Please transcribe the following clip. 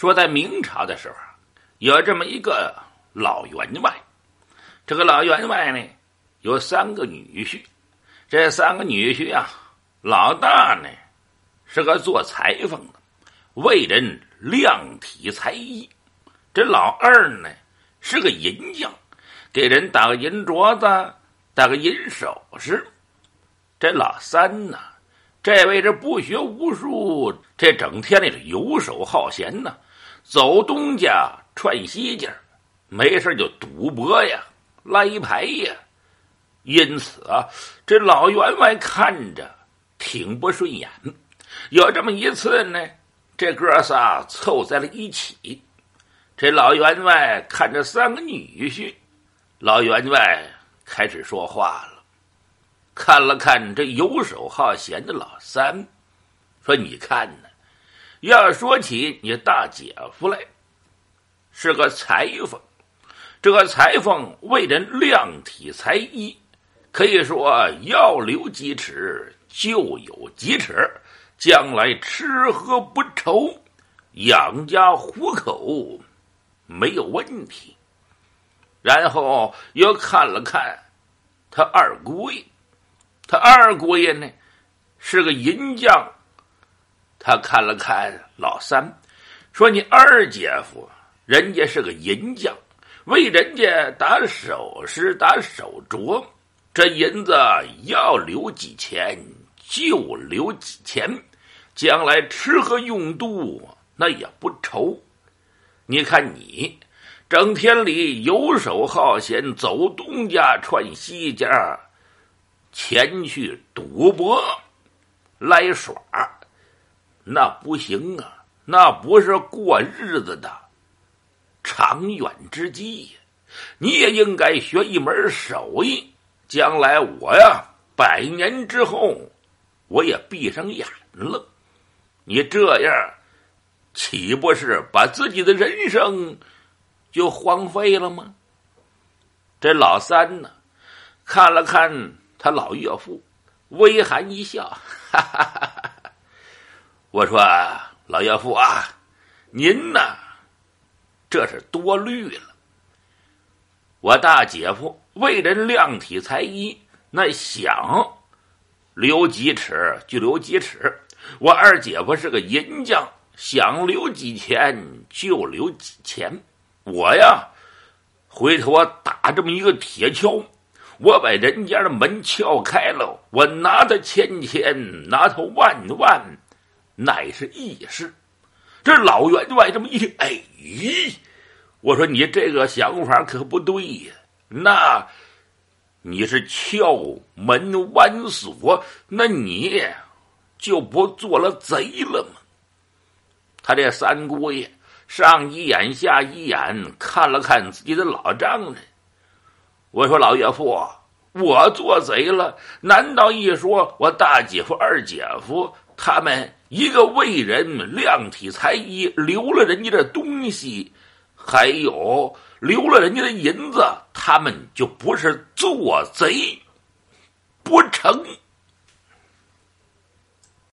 说在明朝的时候，有这么一个老员外，这个老员外呢有三个女婿，这三个女婿啊，老大呢是个做裁缝的，为人量体裁衣；这老二呢是个银匠，给人打个银镯子，打个银首饰；这老三呢。这位是不学无术，这整天的是游手好闲呐，走东家串西家，没事就赌博呀、拉一牌呀。因此啊，这老员外看着挺不顺眼。有这么一次呢，这哥仨凑在了一起，这老员外看着三个女婿，老员外开始说话了。看了看这游手好闲的老三，说：“你看呢，要说起你大姐夫来，是个裁缝。这个裁缝为人量体裁衣，可以说要留几尺就有几尺，将来吃喝不愁，养家糊口没有问题。然后又看了看他二姑爷。”他二姑爷呢，是个银匠。他看了看老三，说：“你二姐夫，人家是个银匠，为人家打首饰、打手镯，这银子要留几钱就留几钱，将来吃喝用度那也不愁。你看你，整天里游手好闲，走东家串西家。”前去赌博、来耍，那不行啊！那不是过日子的长远之计呀！你也应该学一门手艺，将来我呀，百年之后，我也闭上眼了。你这样，岂不是把自己的人生就荒废了吗？这老三呢，看了看。他老岳父微含一笑，哈哈哈哈我说：“老岳父啊，您呢，这是多虑了。我大姐夫为人量体裁衣，那想留几尺就留几尺；我二姐夫是个银匠，想留几钱就留几钱。我呀，回头我打这么一个铁锹。”我把人家的门撬开了，我拿他千千，拿他万万，乃是易事。这老员外这么一听，哎，我说你这个想法可不对呀。那你是撬门弯锁，那你就不做了贼了吗？他这三姑爷上一眼下一眼，看了看自己的老丈人。我说老岳父，我做贼了？难道一说我大姐夫、二姐夫他们一个为人量体裁衣，留了人家的东西，还有留了人家的银子，他们就不是做贼不成？